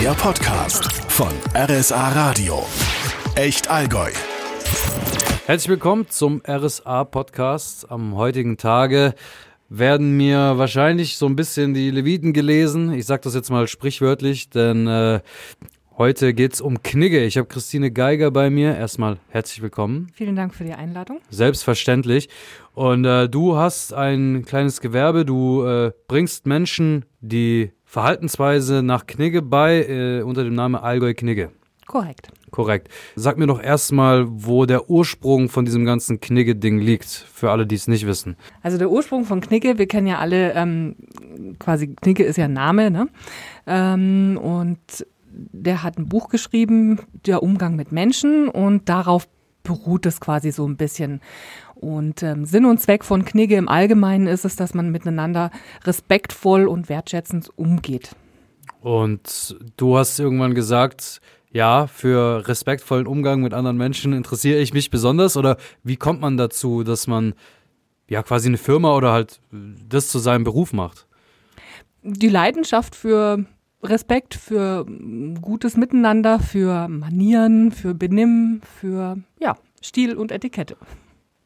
Der Podcast von RSA Radio. Echt Allgäu. Herzlich willkommen zum RSA Podcast. Am heutigen Tage werden mir wahrscheinlich so ein bisschen die Leviten gelesen. Ich sage das jetzt mal sprichwörtlich, denn äh, heute geht's um Knigge. Ich habe Christine Geiger bei mir. Erstmal herzlich willkommen. Vielen Dank für die Einladung. Selbstverständlich. Und äh, du hast ein kleines Gewerbe. Du äh, bringst Menschen die Verhaltensweise nach Knigge bei äh, unter dem Namen Allgäu Knigge. Korrekt. Korrekt. Sag mir doch erstmal, wo der Ursprung von diesem ganzen Knigge-Ding liegt, für alle, die es nicht wissen. Also der Ursprung von Knigge, wir kennen ja alle, ähm, quasi Knigge ist ja ein Name, ne? Ähm, und der hat ein Buch geschrieben, der Umgang mit Menschen und darauf beruht es quasi so ein bisschen. Und ähm, Sinn und Zweck von Knigge im Allgemeinen ist es, dass man miteinander respektvoll und wertschätzend umgeht. Und du hast irgendwann gesagt, ja, für respektvollen Umgang mit anderen Menschen interessiere ich mich besonders? Oder wie kommt man dazu, dass man ja quasi eine Firma oder halt das zu seinem Beruf macht? Die Leidenschaft für Respekt, für gutes Miteinander, für Manieren, für Benimm, für ja, Stil und Etikette.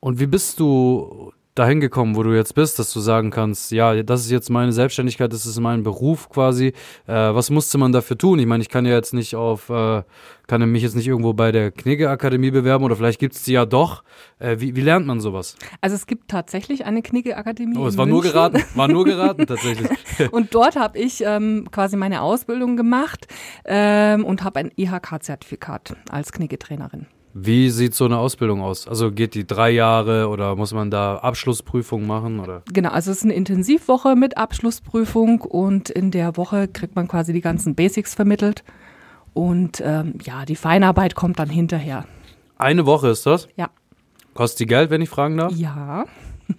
Und wie bist du dahin gekommen, wo du jetzt bist, dass du sagen kannst, ja, das ist jetzt meine Selbstständigkeit, das ist mein Beruf quasi. Äh, was musste man dafür tun? Ich meine, ich kann ja jetzt nicht auf, äh, kann mich jetzt nicht irgendwo bei der Knigge Akademie bewerben oder vielleicht gibt es die ja doch. Äh, wie, wie lernt man sowas? Also es gibt tatsächlich eine Knigge Akademie. Oh, es war nur geraten, war nur geraten tatsächlich. und dort habe ich ähm, quasi meine Ausbildung gemacht ähm, und habe ein IHK-Zertifikat als Knigge-Trainerin. Wie sieht so eine Ausbildung aus? Also geht die drei Jahre oder muss man da Abschlussprüfung machen? Oder? Genau, also es ist eine Intensivwoche mit Abschlussprüfung und in der Woche kriegt man quasi die ganzen Basics vermittelt und ähm, ja, die Feinarbeit kommt dann hinterher. Eine Woche ist das? Ja. Kostet die Geld, wenn ich fragen darf? Ja.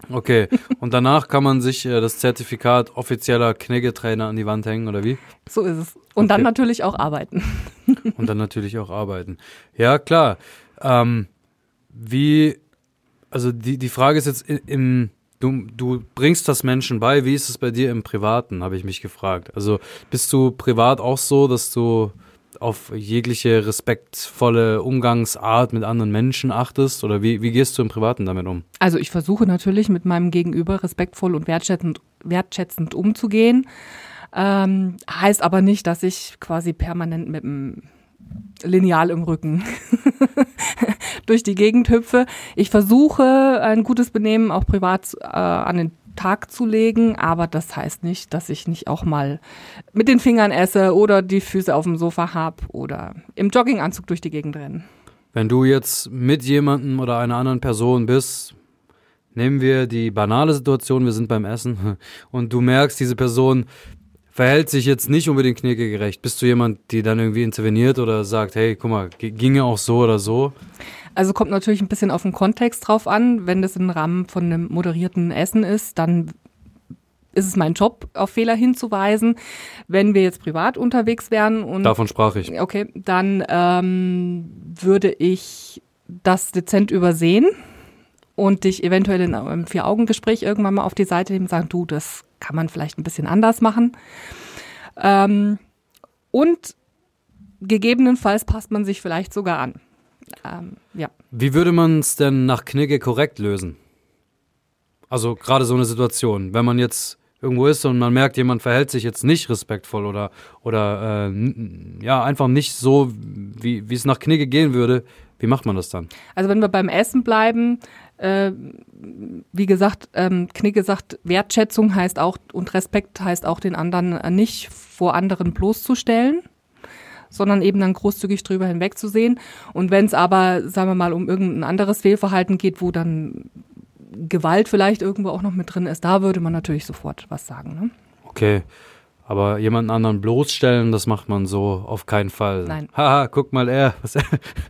Okay, und danach kann man sich äh, das Zertifikat offizieller Kniggetrainer an die Wand hängen, oder wie? So ist es. Und okay. dann natürlich auch arbeiten. Und dann natürlich auch arbeiten. Ja, klar. Ähm, wie, also die, die Frage ist jetzt im, du, du bringst das Menschen bei, wie ist es bei dir im Privaten, habe ich mich gefragt. Also bist du privat auch so, dass du auf jegliche respektvolle Umgangsart mit anderen Menschen achtest oder wie, wie gehst du im Privaten damit um? Also ich versuche natürlich mit meinem Gegenüber respektvoll und wertschätzend, wertschätzend umzugehen. Ähm, heißt aber nicht, dass ich quasi permanent mit dem Lineal im Rücken durch die Gegend hüpfe. Ich versuche ein gutes Benehmen auch privat äh, an den Tag zu legen, aber das heißt nicht, dass ich nicht auch mal mit den Fingern esse oder die Füße auf dem Sofa habe oder im Jogginganzug durch die Gegend rennen. Wenn du jetzt mit jemandem oder einer anderen Person bist, nehmen wir die banale Situation, wir sind beim Essen und du merkst, diese Person verhält sich jetzt nicht unbedingt knickegerecht. Bist du jemand, die dann irgendwie interveniert oder sagt, hey, guck mal, ginge auch so oder so? Also kommt natürlich ein bisschen auf den Kontext drauf an. Wenn das im Rahmen von einem moderierten Essen ist, dann ist es mein Job, auf Fehler hinzuweisen. Wenn wir jetzt privat unterwegs wären und davon sprach ich. Okay, dann ähm, würde ich das dezent übersehen und dich eventuell in einem Vier-Augen-Gespräch irgendwann mal auf die Seite nehmen und sagen, du, das kann man vielleicht ein bisschen anders machen. Ähm, und gegebenenfalls passt man sich vielleicht sogar an. Ähm, ja. Wie würde man es denn nach Knigge korrekt lösen? Also gerade so eine Situation, wenn man jetzt irgendwo ist und man merkt, jemand verhält sich jetzt nicht respektvoll oder, oder äh, ja, einfach nicht so, wie es nach Knigge gehen würde, wie macht man das dann? Also wenn wir beim Essen bleiben, äh, wie gesagt, ähm, Knigge sagt, Wertschätzung heißt auch und Respekt heißt auch, den anderen nicht vor anderen bloßzustellen sondern eben dann großzügig drüber hinwegzusehen. Und wenn es aber, sagen wir mal, um irgendein anderes Fehlverhalten geht, wo dann Gewalt vielleicht irgendwo auch noch mit drin ist, da würde man natürlich sofort was sagen. Ne? Okay. Aber jemanden anderen bloßstellen, das macht man so auf keinen Fall. Nein. Haha, guck mal er.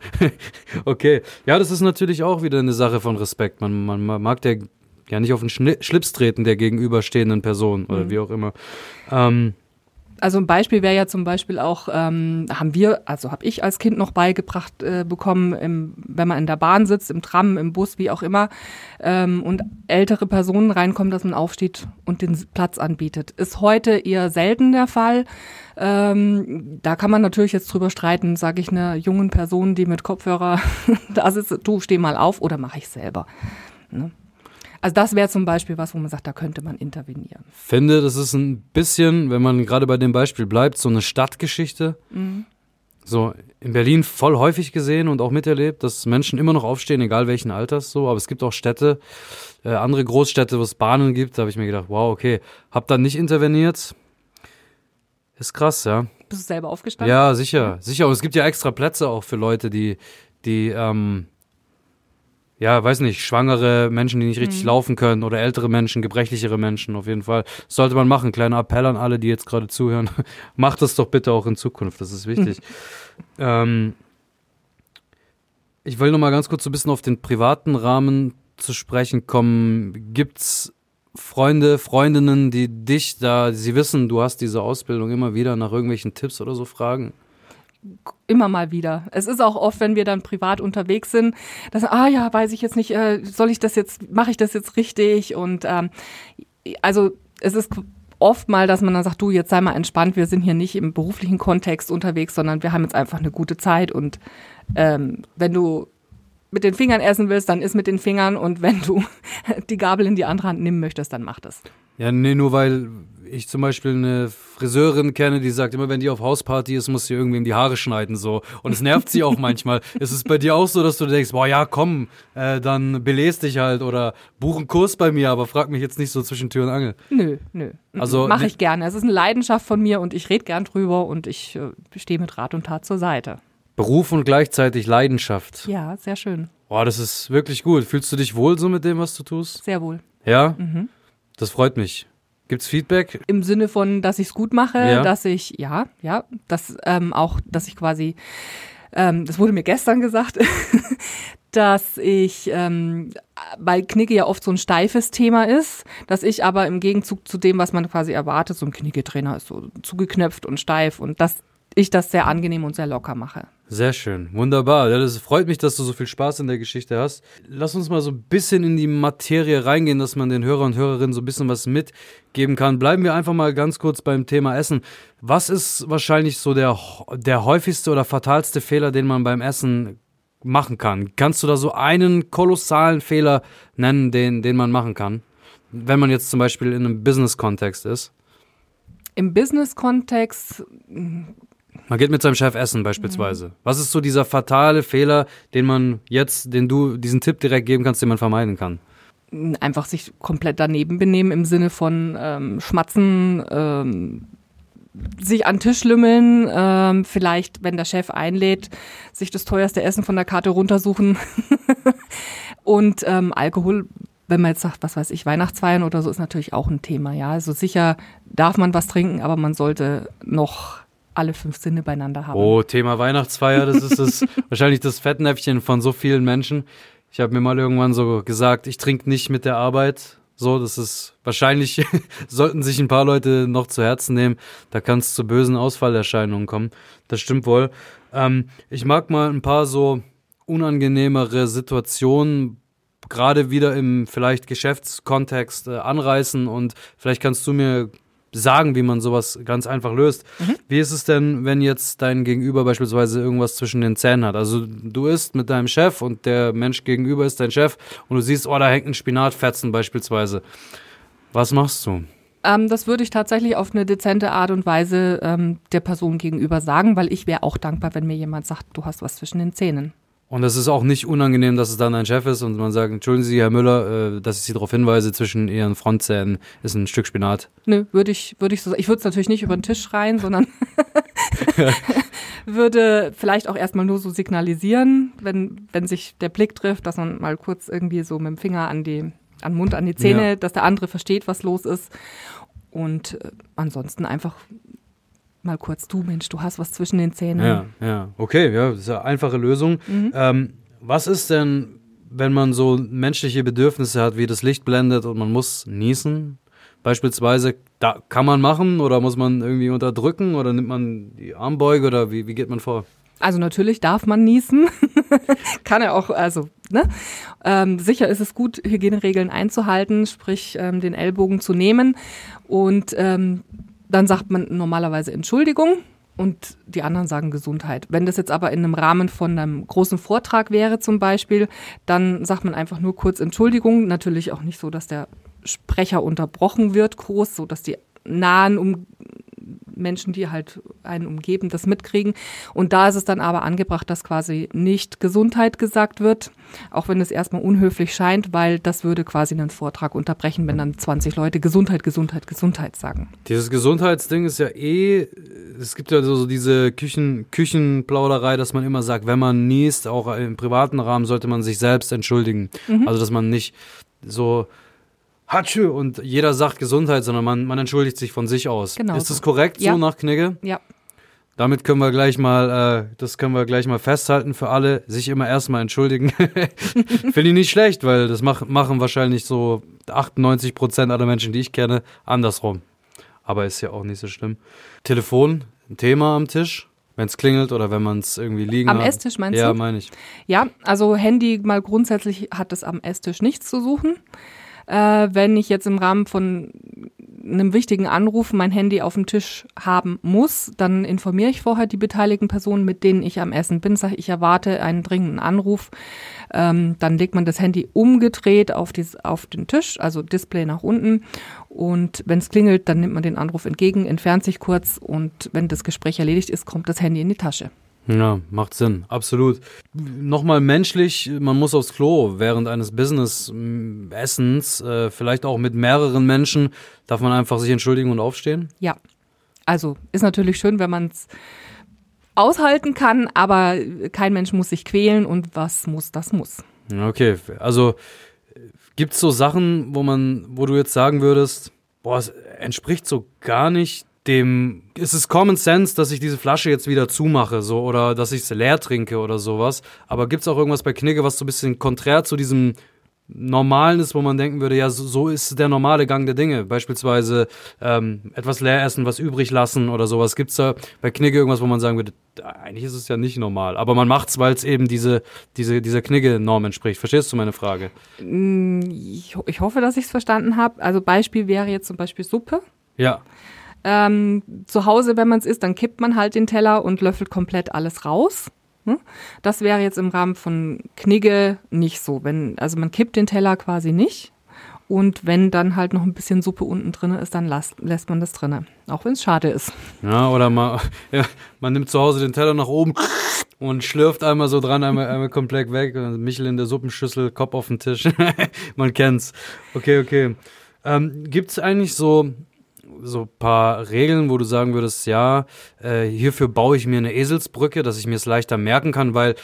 okay. Ja, das ist natürlich auch wieder eine Sache von Respekt. Man, man, man mag der ja nicht auf den Schlips treten der gegenüberstehenden Person oder mhm. wie auch immer. Ähm, Also ein Beispiel wäre ja zum Beispiel auch, ähm, haben wir, also habe ich als Kind noch beigebracht äh, bekommen, im, wenn man in der Bahn sitzt, im Tram, im Bus, wie auch immer, ähm, und ältere Personen reinkommen, dass man aufsteht und den Platz anbietet. Ist heute eher selten der Fall. Ähm, da kann man natürlich jetzt drüber streiten, sage ich einer jungen Person, die mit Kopfhörer da sitzt, du steh mal auf oder mache ich selber. Ne? Also das wäre zum Beispiel was, wo man sagt, da könnte man intervenieren. Finde, das ist ein bisschen, wenn man gerade bei dem Beispiel bleibt, so eine Stadtgeschichte. Mhm. So in Berlin voll häufig gesehen und auch miterlebt, dass Menschen immer noch aufstehen, egal welchen Alters so. Aber es gibt auch Städte, äh, andere Großstädte, wo es Bahnen gibt. Da habe ich mir gedacht, wow, okay, hab dann nicht interveniert. Ist krass, ja. Bist du selber aufgestanden? Ja, sicher, sicher. Und es gibt ja extra Plätze auch für Leute, die, die, ähm, ja, weiß nicht, schwangere Menschen, die nicht richtig Mhm. laufen können oder ältere Menschen, gebrechlichere Menschen auf jeden Fall. Das sollte man machen. Kleiner Appell an alle, die jetzt gerade zuhören. Macht das doch bitte auch in Zukunft, das ist wichtig. ähm, ich will noch mal ganz kurz so ein bisschen auf den privaten Rahmen zu sprechen kommen. Gibt's Freunde, Freundinnen, die dich da, sie wissen, du hast diese Ausbildung immer wieder nach irgendwelchen Tipps oder so fragen? Immer mal wieder. Es ist auch oft, wenn wir dann privat unterwegs sind, dass, ah ja, weiß ich jetzt nicht, äh, soll ich das jetzt, mache ich das jetzt richtig? Und ähm, also es ist oft mal, dass man dann sagt, du, jetzt sei mal entspannt, wir sind hier nicht im beruflichen Kontext unterwegs, sondern wir haben jetzt einfach eine gute Zeit und ähm, wenn du mit den Fingern essen willst, dann isst mit den Fingern und wenn du die Gabel in die andere Hand nehmen möchtest, dann mach das. Ja, nee, nur weil ich zum Beispiel eine Friseurin kenne, die sagt, immer wenn die auf Hausparty ist, muss sie irgendwem die Haare schneiden so. Und es nervt sie auch manchmal. Ist es bei dir auch so, dass du denkst, boah ja, komm, äh, dann belest dich halt oder buch einen Kurs bei mir, aber frag mich jetzt nicht so zwischen Tür und Angel. Nö, nö. Also, Mache ne- ich gerne. Es ist eine Leidenschaft von mir und ich rede gern drüber und ich äh, stehe mit Rat und Tat zur Seite. Beruf und gleichzeitig Leidenschaft. Ja, sehr schön. Boah, das ist wirklich gut. Fühlst du dich wohl so mit dem, was du tust? Sehr wohl. Ja? Mhm. Das freut mich. Gibt's Feedback? Im Sinne von, dass ich es gut mache, Ja. dass ich, ja, ja, dass ähm, auch, dass ich quasi, ähm, das wurde mir gestern gesagt, dass ich, ähm, weil Knicke ja oft so ein steifes Thema ist, dass ich aber im Gegenzug zu dem, was man quasi erwartet, so ein Knicke-Trainer ist so zugeknöpft und steif und dass ich das sehr angenehm und sehr locker mache. Sehr schön, wunderbar. Das freut mich, dass du so viel Spaß in der Geschichte hast. Lass uns mal so ein bisschen in die Materie reingehen, dass man den Hörer und Hörerinnen so ein bisschen was mitgeben kann. Bleiben wir einfach mal ganz kurz beim Thema Essen. Was ist wahrscheinlich so der, der häufigste oder fatalste Fehler, den man beim Essen machen kann? Kannst du da so einen kolossalen Fehler nennen, den, den man machen kann? Wenn man jetzt zum Beispiel in einem Business-Kontext ist. Im Business-Kontext Man geht mit seinem Chef essen beispielsweise. Was ist so dieser fatale Fehler, den man jetzt, den du diesen Tipp direkt geben kannst, den man vermeiden kann? einfach sich komplett daneben benehmen im Sinne von ähm, schmatzen, ähm, sich an den Tisch lümmeln, ähm, vielleicht, wenn der Chef einlädt, sich das teuerste Essen von der Karte runtersuchen und ähm, Alkohol. Wenn man jetzt sagt, was weiß ich, Weihnachtsfeiern oder so, ist natürlich auch ein Thema, ja. Also sicher darf man was trinken, aber man sollte noch alle fünf Sinne beieinander haben. Oh, Thema Weihnachtsfeier, das ist das, wahrscheinlich das Fettnäpfchen von so vielen Menschen. Ich habe mir mal irgendwann so gesagt, ich trinke nicht mit der Arbeit. So, das ist wahrscheinlich, sollten sich ein paar Leute noch zu Herzen nehmen. Da kann es zu bösen Ausfallerscheinungen kommen. Das stimmt wohl. Ähm, ich mag mal ein paar so unangenehmere Situationen gerade wieder im vielleicht Geschäftskontext äh, anreißen und vielleicht kannst du mir sagen, wie man sowas ganz einfach löst. Wie ist es denn, wenn jetzt dein Gegenüber beispielsweise irgendwas zwischen den Zähnen hat? Also du isst mit deinem Chef und der Mensch gegenüber ist dein Chef und du siehst, oh, da hängt ein Spinatfetzen beispielsweise. Was machst du? Ähm, das würde ich tatsächlich auf eine dezente Art und Weise ähm, der Person gegenüber sagen, weil ich wäre auch dankbar, wenn mir jemand sagt, du hast was zwischen den Zähnen. Und es ist auch nicht unangenehm, dass es dann dein Chef ist und man sagt, entschuldigen Sie, Herr Müller, äh, dass ich Sie darauf hinweise, zwischen Ihren Frontzähnen ist ein Stück Spinat. Nö, würde ich, würde ich so Ich würde es natürlich nicht über den Tisch schreien, sondern würde vielleicht auch erstmal nur so signalisieren, wenn, wenn sich der Blick trifft, dass man mal kurz irgendwie so mit dem Finger an die, an den Mund, an die Zähne, Ja. dass der andere versteht, was los ist. Und äh, ansonsten einfach mal kurz, du Mensch, du hast was zwischen den Zähnen. Ja, ja. Okay, ja, das ist eine einfache Lösung. Ähm, was ist denn, wenn man so menschliche Bedürfnisse hat, wie das Licht blendet und man muss niesen? beispielsweise, da kann man machen oder muss man irgendwie unterdrücken oder nimmt man die Armbeuge oder wie, wie geht man vor? Also natürlich darf man niesen. Kann er auch, also, ne? Ähm, sicher ist es gut, Hygieneregeln einzuhalten, sprich ähm, den Ellbogen zu nehmen. Und ähm, dann sagt man normalerweise Entschuldigung und die anderen sagen Gesundheit. Wenn das jetzt aber in einem Rahmen von einem großen Vortrag wäre zum Beispiel, dann sagt man einfach nur kurz Entschuldigung. Natürlich auch nicht so, dass der Sprecher unterbrochen wird, groß, so dass die nahen um Menschen, die halt einen umgeben, das mitkriegen. Und da ist es dann aber angebracht, dass quasi nicht Gesundheit gesagt wird, auch wenn es erstmal unhöflich scheint, weil das würde quasi einen Vortrag unterbrechen, wenn dann 20 Leute Gesundheit, Gesundheit, Gesundheit sagen. Dieses Gesundheitsding ist ja eh, es gibt ja so diese Küchen, Küchenplauderei, dass man immer sagt, wenn man niest, auch im privaten Rahmen, sollte man sich selbst entschuldigen. Mhm. Also, dass man nicht so Hatschö und jeder sagt Gesundheit, sondern man, man entschuldigt sich von sich aus. Genau. Ist das korrekt ja. so nach Knigge? Ja. Damit können wir gleich mal, äh, das können wir gleich mal festhalten für alle, sich immer erstmal entschuldigen. Finde ich nicht schlecht, weil das mach, machen wahrscheinlich so 98 Prozent aller Menschen, die ich kenne, andersrum. Aber ist ja auch nicht so schlimm. Telefon, ein Thema am Tisch, wenn es klingelt oder wenn man es irgendwie liegen am hat. Am Esstisch meinst ja, du? Ja, meine ich. Ja, also Handy mal grundsätzlich hat es am Esstisch nichts zu suchen äh, wenn ich jetzt im Rahmen von einem wichtigen Anruf mein Handy auf dem Tisch haben muss, dann informiere ich vorher die beteiligten Personen, mit denen ich am Essen bin, sage ich erwarte einen dringenden Anruf. Ähm, dann legt man das Handy umgedreht auf, dies, auf den Tisch, also Display nach unten. Und wenn es klingelt, dann nimmt man den Anruf entgegen, entfernt sich kurz und wenn das Gespräch erledigt ist, kommt das Handy in die Tasche. Ja, macht Sinn, absolut. Nochmal menschlich, man muss aufs Klo während eines Business-Essens, äh, vielleicht auch mit mehreren Menschen, darf man einfach sich entschuldigen und aufstehen? Ja, also ist natürlich schön, wenn man es aushalten kann, aber kein Mensch muss sich quälen und was muss, das muss. Okay, also gibt es so Sachen, wo man, wo du jetzt sagen würdest, boah, es entspricht so gar nicht dem ist es Common Sense, dass ich diese Flasche jetzt wieder zumache, so oder dass ich es leer trinke oder sowas. Aber gibt es auch irgendwas bei Knigge, was so ein bisschen konträr zu diesem Normalen ist, wo man denken würde, ja, so, so ist der normale Gang der Dinge. Beispielsweise ähm, etwas leer essen, was übrig lassen oder sowas. Gibt es da bei Knigge irgendwas, wo man sagen würde, eigentlich ist es ja nicht normal. Aber man macht es, weil es eben diese, diese, dieser Knigge-Norm entspricht. Verstehst du meine Frage? Mm, ich, ich hoffe, dass ich es verstanden habe. Also Beispiel wäre jetzt zum Beispiel Suppe. Ja. Ähm, zu Hause, wenn man es isst, dann kippt man halt den Teller und löffelt komplett alles raus. Hm? Das wäre jetzt im Rahmen von Knigge nicht so. Wenn, also man kippt den Teller quasi nicht. Und wenn dann halt noch ein bisschen Suppe unten drin ist, dann las, lässt man das drin. Auch wenn es schade ist. Ja, oder man, ja, man nimmt zu Hause den Teller nach oben und schlürft einmal so dran, einmal, einmal komplett weg. Michel in der Suppenschüssel, Kopf auf den Tisch. man kennt's. Okay, okay. Ähm, Gibt es eigentlich so so ein paar Regeln, wo du sagen würdest, ja, äh, hierfür baue ich mir eine Eselsbrücke, dass ich mir es leichter merken kann, weil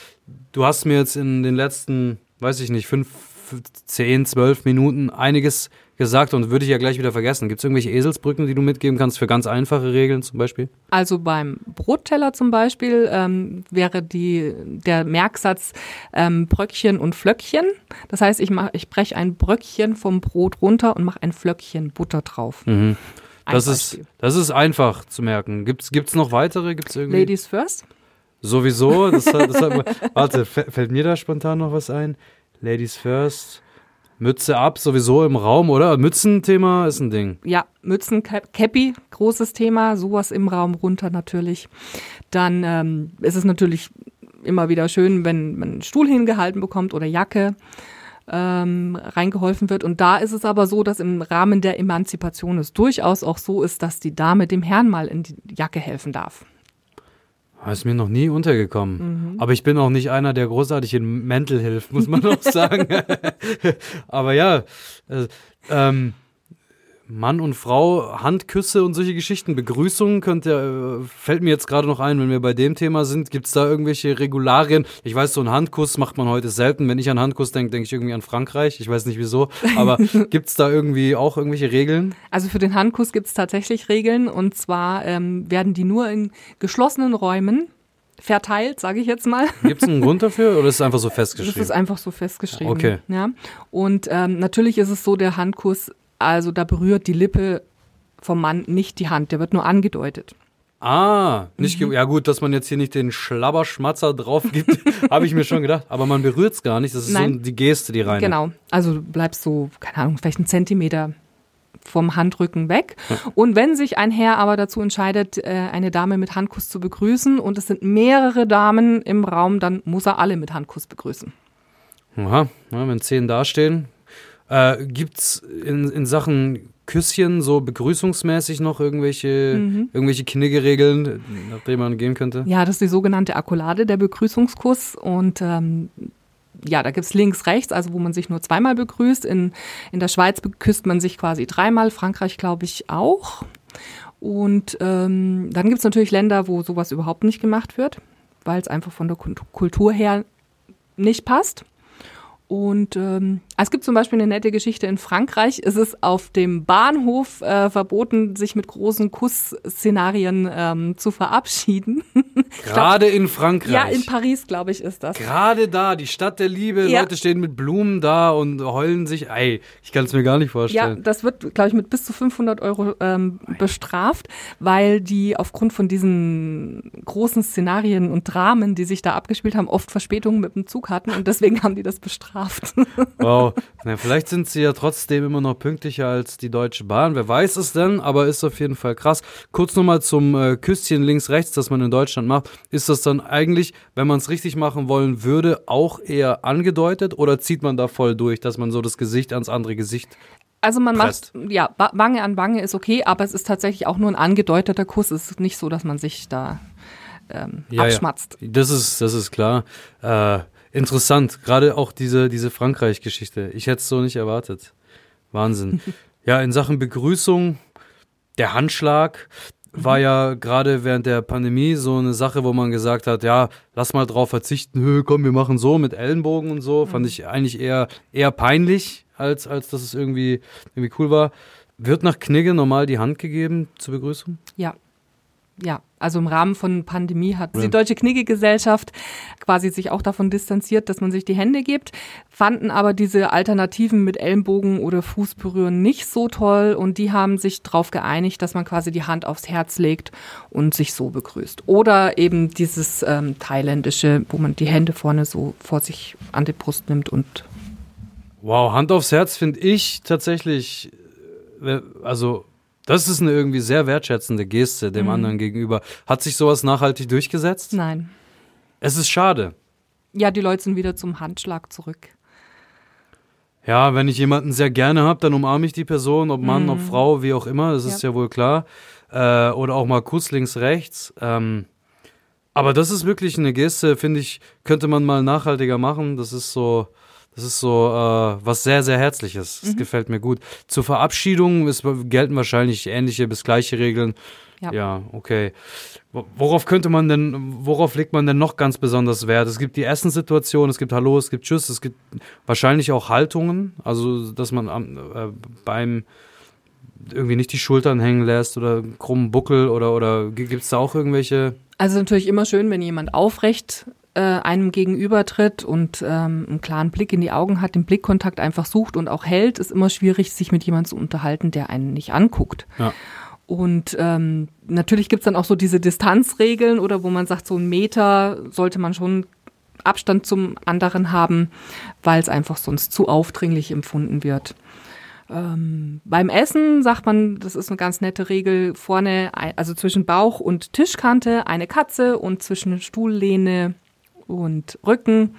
du hast mir jetzt in den letzten, weiß ich nicht, fünf, zehn, zwölf Minuten einiges gesagt und würde ich ja gleich wieder vergessen. Gibt es irgendwelche Eselsbrücken, die du mitgeben kannst für ganz einfache Regeln zum Beispiel? Also beim Brotteller zum Beispiel ähm, wäre die, der Merksatz ähm, Bröckchen und Flöckchen. Das heißt, ich, mach, ich breche ein Bröckchen vom Brot runter und mache ein Flöckchen Butter drauf. Mhm. Das ist, das ist einfach zu merken. Gibt es noch weitere? Gibt's irgendwie? Ladies first? Sowieso. Das, das hat, warte, fällt mir da spontan noch was ein? Ladies first. Mütze ab, sowieso im Raum, oder? Mützenthema ist ein Ding. Ja, Mützen, Cappy, großes Thema, sowas im Raum runter natürlich. Dann ähm, ist es natürlich immer wieder schön, wenn man einen Stuhl hingehalten bekommt oder Jacke ähm, reingeholfen wird. Und da ist es aber so, dass im Rahmen der Emanzipation es durchaus auch so ist, dass die Dame dem Herrn mal in die Jacke helfen darf. Das ist mir noch nie untergekommen. Mhm. Aber ich bin auch nicht einer, der großartig in Mäntel hilft, muss man auch sagen. aber ja, äh, ähm, Mann und Frau, Handküsse und solche Geschichten, Begrüßungen könnte, äh, fällt mir jetzt gerade noch ein, wenn wir bei dem Thema sind. Gibt es da irgendwelche Regularien? Ich weiß, so einen Handkuss macht man heute selten. Wenn ich an Handkuss denke, denke ich irgendwie an Frankreich. Ich weiß nicht wieso. Aber gibt es da irgendwie auch irgendwelche Regeln? Also für den Handkuss gibt es tatsächlich Regeln. Und zwar ähm, werden die nur in geschlossenen Räumen verteilt, sage ich jetzt mal. Gibt es einen Grund dafür oder ist es einfach so festgeschrieben? Das ist einfach so festgeschrieben. Okay. Ja. Und ähm, natürlich ist es so, der Handkuss Also da berührt die Lippe vom Mann nicht die Hand, der wird nur angedeutet. Ah, nicht ge- ja gut, dass man jetzt hier nicht den Schlabberschmatzer drauf gibt, habe ich mir schon gedacht. Aber man berührt es gar nicht. Das ist so Nein. die Geste, die rein. Genau. Also du bleibst so, keine Ahnung, vielleicht einen Zentimeter vom Handrücken weg. Und wenn sich ein Herr aber dazu entscheidet, äh, eine Dame mit Handkuss zu begrüßen und es sind mehrere Damen im Raum, dann muss er alle mit Handkuss begrüßen. Aha, ja, wenn zehn dastehen. Äh, gibt's in, in Sachen Küsschen so begrüßungsmäßig noch irgendwelche, Mhm. irgendwelche Kniggeregeln, nach denen man gehen könnte? Ja, das ist die sogenannte Akkolade, der Begrüßungskuss. Und ähm, ja, da gibt's links, rechts, also wo man sich nur zweimal begrüßt. In, in der Schweiz küsst man sich quasi dreimal, Frankreich glaube ich auch. Und ähm, dann gibt's natürlich Länder, wo sowas überhaupt nicht gemacht wird, weil es einfach von der Kult- Kultur her nicht passt. Und ähm, es gibt zum Beispiel eine nette Geschichte in Frankreich. Es ist auf dem Bahnhof äh, verboten, sich mit großen Kussszenarien ähm, zu verabschieden. Gerade in Frankreich. Ja, in Paris, glaube ich, ist das. Gerade da, die Stadt der Liebe, Ja. Leute stehen mit Blumen da und heulen sich. Ey, ich kann es mir gar nicht Ja, vorstellen. das wird, glaube ich, mit bis zu 500 Euro ähm, bestraft, weil die aufgrund von diesen großen Szenarien und Dramen, die sich da abgespielt haben, oft Verspätungen mit dem Zug hatten und deswegen haben die das bestraft. Wow. Na, vielleicht sind sie ja trotzdem immer noch pünktlicher als die Deutsche Bahn. Wer weiß es denn, aber ist auf jeden Fall krass. Kurz nochmal zum äh, Küsschen links-rechts, das man in Deutschland macht. Ist das dann eigentlich, wenn man es richtig machen wollen würde, auch eher angedeutet oder zieht man da voll durch, dass man so das Gesicht ans andere Gesicht. Also man Presst. macht, ja, Wa- Wange an Wange ist okay, aber es ist tatsächlich auch nur ein angedeuteter Kuss. Es ist nicht so, dass man sich da ähm, Ja, ja. abschmatzt. Das ist, das ist klar. Äh, interessant, gerade auch diese, diese Frankreich-Geschichte. Ich hätte es so nicht erwartet. Wahnsinn. ja, in Sachen Begrüßung, der Handschlag war ja gerade während der Pandemie so eine Sache, wo man gesagt hat, ja, lass mal drauf verzichten, Hö, komm, wir machen so mit Ellenbogen und so. Fand ich eigentlich eher, eher peinlich, als, als dass es irgendwie, irgendwie cool war. Wird nach Knigge normal die Hand gegeben zur Begrüßung? Ja. Ja, also im Rahmen von Pandemie hat Ja. die Deutsche Knigge-Gesellschaft quasi sich auch davon distanziert, dass man sich die Hände gibt, fanden aber diese Alternativen mit Ellenbogen oder Fußberühren nicht so toll und die haben sich darauf geeinigt, dass man quasi die Hand aufs Herz legt und sich so begrüßt. Oder eben dieses ähm, thailändische, wo man die Hände vorne so vor sich an die Brust nimmt und Wow, Hand aufs Herz finde ich tatsächlich, äh, also das ist eine irgendwie sehr wertschätzende Geste dem anderen gegenüber. Hat sich sowas nachhaltig durchgesetzt? nein. Es ist schade. Ja, die Leute sind wieder zum Handschlag zurück. Ja, wenn ich jemanden sehr gerne habe, dann umarme ich die Person, ob Mann, ob Frau, wie auch immer, das ist ja, wohl klar. Äh, oder auch mal Kuss links, rechts. Ähm, aber das ist wirklich eine Geste, finde ich, könnte man mal nachhaltiger machen. Das ist so, das ist so äh, was sehr, sehr Herzliches. Das gefällt mir gut. Zur Verabschiedung ist, gelten wahrscheinlich ähnliche bis gleiche Regeln. Ja. ja, okay. Wo- Worauf könnte man denn, worauf legt man denn noch ganz besonders Wert? Es gibt die Essenssituation, es gibt Hallo, es gibt Tschüss, es gibt wahrscheinlich auch Haltungen, also dass man äh, beim irgendwie nicht die Schultern hängen lässt oder krummen Buckel oder, oder gibt es da auch irgendwelche? Also natürlich immer schön, wenn jemand aufrecht äh, einem gegenübertritt und ähm, einen klaren Blick in die Augen hat, den Blickkontakt einfach sucht und auch hält, ist immer schwierig, sich mit jemandem zu unterhalten, der einen nicht anguckt. Ja. Und ähm, natürlich gibt's dann auch so diese Distanzregeln oder wo man sagt, so ein Meter sollte man schon Abstand zum anderen haben, weil es einfach sonst zu aufdringlich empfunden wird. Ähm, beim Essen sagt man, das ist eine ganz nette Regel, vorne, also zwischen Bauch und Tischkante eine Katze und zwischen Stuhllehne und Rücken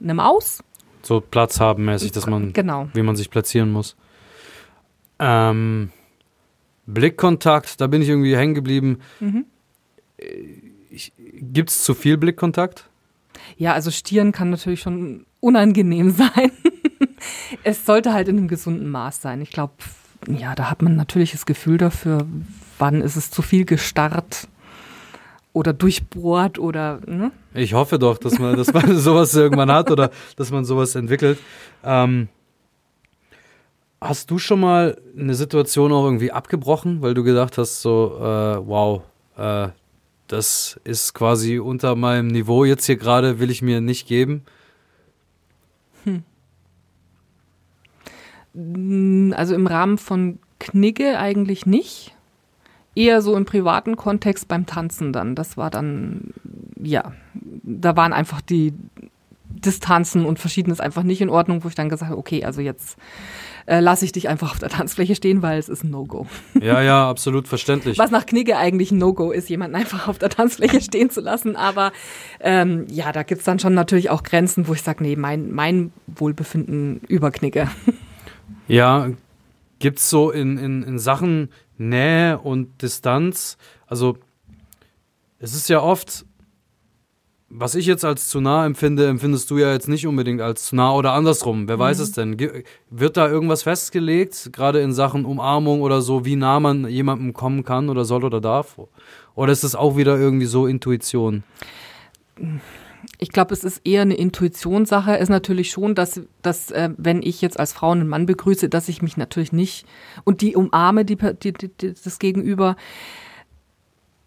eine Maus. So Platz haben mäßig, dass man, Genau. wie man sich platzieren muss. Ähm, Blickkontakt, da bin ich irgendwie hängen geblieben. Gibt es zu viel Blickkontakt? Ja, also Stieren kann natürlich schon unangenehm sein. es sollte halt in einem gesunden Maß sein. Ich glaube, ja, da hat man natürlich das Gefühl dafür, wann ist es zu viel gestarrt oder durchbohrt oder, ne? Ich hoffe doch, dass man, dass man sowas irgendwann hat oder dass man sowas entwickelt. Ähm, hast du schon mal eine Situation auch irgendwie abgebrochen, weil du gedacht hast, so, äh, wow, äh, das ist quasi unter meinem Niveau jetzt hier gerade, will ich mir nicht geben? Also im Rahmen von Knigge eigentlich nicht. Eher so im privaten Kontext beim Tanzen dann. Das war dann, ja, da waren einfach die Distanzen und Verschiedenes einfach nicht in Ordnung, wo ich dann gesagt habe, okay, also jetzt äh, lasse ich dich einfach auf der Tanzfläche stehen, weil es ist ein No-Go. Ja, ja, absolut verständlich. Was nach Knigge eigentlich ein No-Go ist, jemanden einfach auf der Tanzfläche stehen zu lassen. Aber ähm, ja, da gibt es dann schon natürlich auch Grenzen, wo ich sage, nee, mein, mein Wohlbefinden über Knigge. Ja, gibt es so in, in, in Sachen Nähe und Distanz, also es ist ja oft, was ich jetzt als zu nah empfinde, empfindest du ja jetzt nicht unbedingt als zu nah oder andersrum. Wer mhm. weiß es denn? Ge wird da irgendwas festgelegt, gerade in Sachen Umarmung oder so, wie nah man jemandem kommen kann oder soll oder darf? Oder ist das auch wieder irgendwie so Intuition? Ich glaube, es ist eher eine Intuitionssache. Es ist natürlich schon, dass, dass äh, wenn ich jetzt als Frau einen Mann begrüße, dass ich mich natürlich nicht und die umarme, die, die, die das Gegenüber,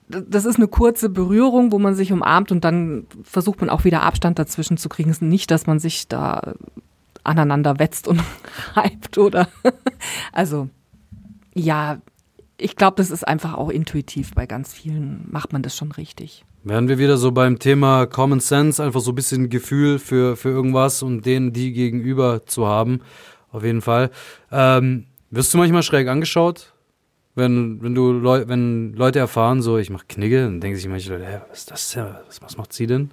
das ist eine kurze Berührung, wo man sich umarmt und dann versucht man auch wieder Abstand dazwischen zu kriegen. Es ist nicht, dass man sich da aneinander wetzt und reibt oder also ja, ich glaube, das ist einfach auch intuitiv. Bei ganz vielen macht man das schon richtig. Wären wir wieder so beim Thema Common Sense, einfach so ein bisschen Gefühl für, für irgendwas und denen die gegenüber zu haben. Auf jeden Fall. Ähm, wirst du manchmal schräg angeschaut? wenn, wenn du Leu wenn Leute erfahren, so ich mache Knigge, dann denken sich manche Leute, hä, was ist das denn? Was, was macht sie denn?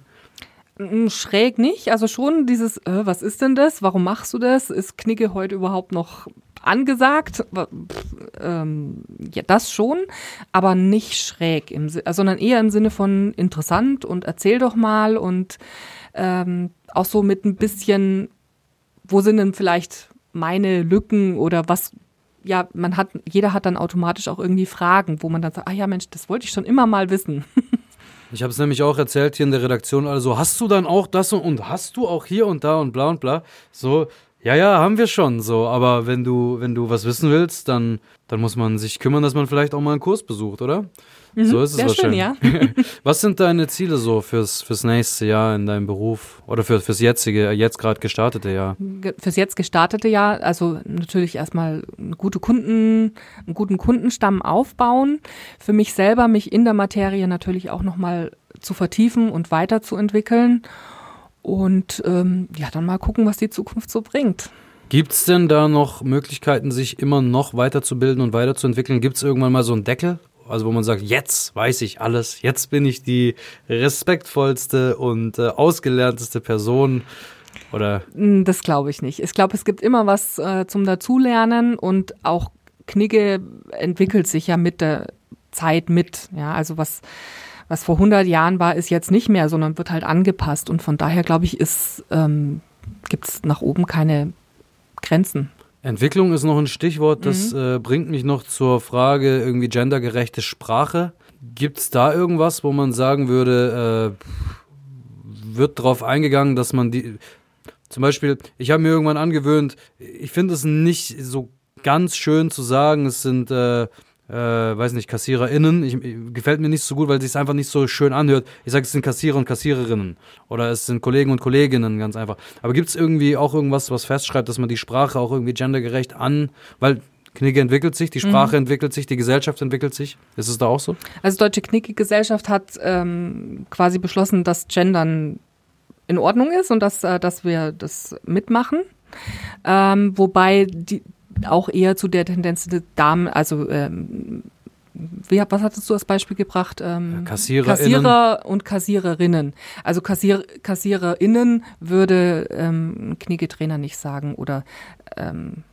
Schräg nicht, also schon dieses, äh, was ist denn das? Warum machst du das? Ist Knigge heute überhaupt noch angesagt? Ähm, ja, das schon, aber nicht schräg, im, sondern eher im Sinne von interessant und erzähl doch mal und ähm, auch so mit ein bisschen, wo sind denn vielleicht meine Lücken oder was ja, man hat, jeder hat dann automatisch auch irgendwie Fragen, wo man dann sagt, ah ja Mensch, das wollte ich schon immer mal wissen. Ich habe es nämlich auch erzählt hier in der Redaktion, also hast du dann auch das und, und hast du auch hier und da und bla und bla. So, ja, ja, haben wir schon so, aber wenn du, wenn du was wissen willst, dann, dann muss man sich kümmern, dass man vielleicht auch mal einen Kurs besucht, oder? Mhm, so ist es wahrscheinlich. Schön, ja. Was sind deine Ziele so fürs, fürs nächste Jahr in deinem Beruf oder für, fürs jetzige, jetzt gerade gestartete Jahr? Fürs jetzt gestartete Jahr, also natürlich erstmal gute Kunden, einen guten Kundenstamm aufbauen. Für mich selber, mich in der Materie natürlich auch nochmal zu vertiefen und weiterzuentwickeln. Und ähm, ja, dann mal gucken, was die Zukunft so bringt. Gibt es denn da noch Möglichkeiten, sich immer noch weiterzubilden und weiterzuentwickeln? Gibt es irgendwann mal so einen Deckel also wo man sagt, jetzt weiß ich alles, jetzt bin ich die respektvollste und äh, ausgelernteste Person. Oder? Hm, das glaube ich nicht. Ich glaube, es gibt immer was äh, zum Dazulernen und auch Knigge entwickelt sich ja mit der Zeit mit. Ja, also was, was vor 100 Jahren war, ist jetzt nicht mehr, sondern wird halt angepasst. Und von daher glaube ich, ähm, gibt es nach oben keine Grenzen. Entwicklung ist noch ein Stichwort, das mhm. äh, bringt mich noch zur Frage irgendwie gendergerechte Sprache. Gibt es da irgendwas, wo man sagen würde, äh, wird darauf eingegangen, dass man die, zum Beispiel, ich habe mir irgendwann angewöhnt, ich finde es nicht so ganz schön zu sagen, es sind äh, äh, weiß nicht, KassiererInnen. Ich, gefällt mir nicht so gut, weil es sich einfach nicht so schön anhört. Ich sage, es sind Kassierer und Kassiererinnen. Oder es sind Kollegen und Kolleginnen, ganz einfach. Aber gibt es irgendwie auch irgendwas, was festschreibt, dass man die Sprache auch irgendwie gendergerecht an, weil Knigge entwickelt sich, die Sprache mhm. entwickelt sich, die Gesellschaft entwickelt sich. Ist es da auch so? Also Deutsche Knigge-Gesellschaft hat ähm, quasi beschlossen, dass Gendern in Ordnung ist und dass, äh, dass wir das mitmachen. Ähm, wobei die, auch eher zu der Tendenz der Damen, also ähm, wie, was hattest du als Beispiel gebracht? Ähm, Kassierer und Kassiererinnen. Also Kassier, Kassiererinnen würde ähm, ein Kniggetrainer nicht sagen oder ähm,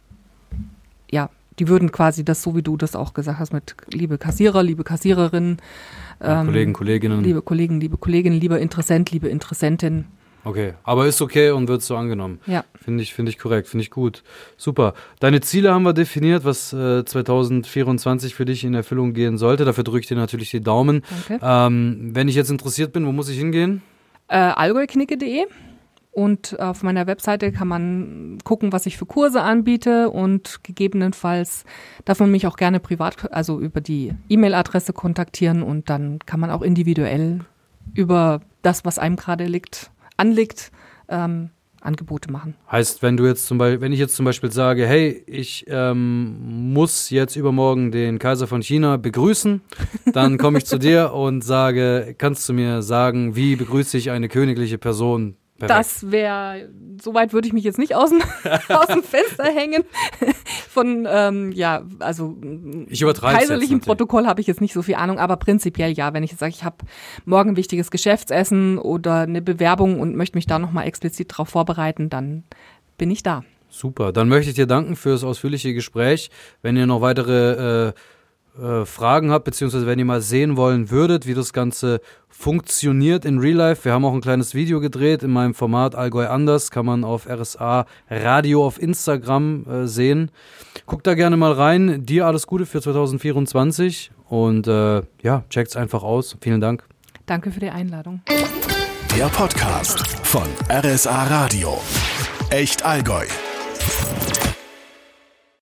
ja, die würden quasi das, so wie du das auch gesagt hast, mit liebe Kassierer, liebe Kassiererinnen, ähm, Kollegen, Kolleginnen. Liebe Kollegen, liebe Kolleginnen, lieber Interessent, liebe Interessentin. Okay, aber ist okay und wird so angenommen. Ja. Finde ich, finde ich korrekt, finde ich gut. Super. Deine Ziele haben wir definiert, was äh, 2024 für dich in Erfüllung gehen sollte. Dafür drücke ich dir natürlich die Daumen. Danke. Ähm, wenn ich jetzt interessiert bin, wo muss ich hingehen? Äh, allgäuknicke.de und auf meiner Webseite kann man gucken, was ich für Kurse anbiete und gegebenenfalls darf man mich auch gerne privat, also über die E-Mail-Adresse kontaktieren und dann kann man auch individuell über das, was einem gerade liegt, anliegt, ähm, Angebote machen. Heißt, wenn du jetzt zum Beispiel, wenn ich jetzt zum Beispiel sage, hey, ich ähm, muss jetzt übermorgen den Kaiser von China begrüßen, dann komme ich zu dir und sage, kannst du mir sagen, wie begrüße ich eine königliche Person? Perfekt. Das wäre, soweit würde ich mich jetzt nicht aus dem, aus dem Fenster hängen. Von, ähm, ja, also ich kaiserlichem Protokoll habe ich jetzt nicht so viel Ahnung, aber prinzipiell ja, wenn ich jetzt sage, ich habe morgen ein wichtiges Geschäftsessen oder eine Bewerbung und möchte mich da nochmal explizit darauf vorbereiten, dann bin ich da. Super, dann möchte ich dir danken für das ausführliche Gespräch. Wenn ihr noch weitere äh, äh, Fragen habt, beziehungsweise wenn ihr mal sehen wollen würdet, wie das Ganze funktioniert in Real Life, wir haben auch ein kleines Video gedreht in meinem Format Allgäu anders, kann man auf RSA Radio auf Instagram äh, sehen. Guckt da gerne mal rein. Dir alles Gute für 2024 und äh, ja, checkt's einfach aus. Vielen Dank. Danke für die Einladung. Der Podcast von RSA Radio. Echt Allgäu.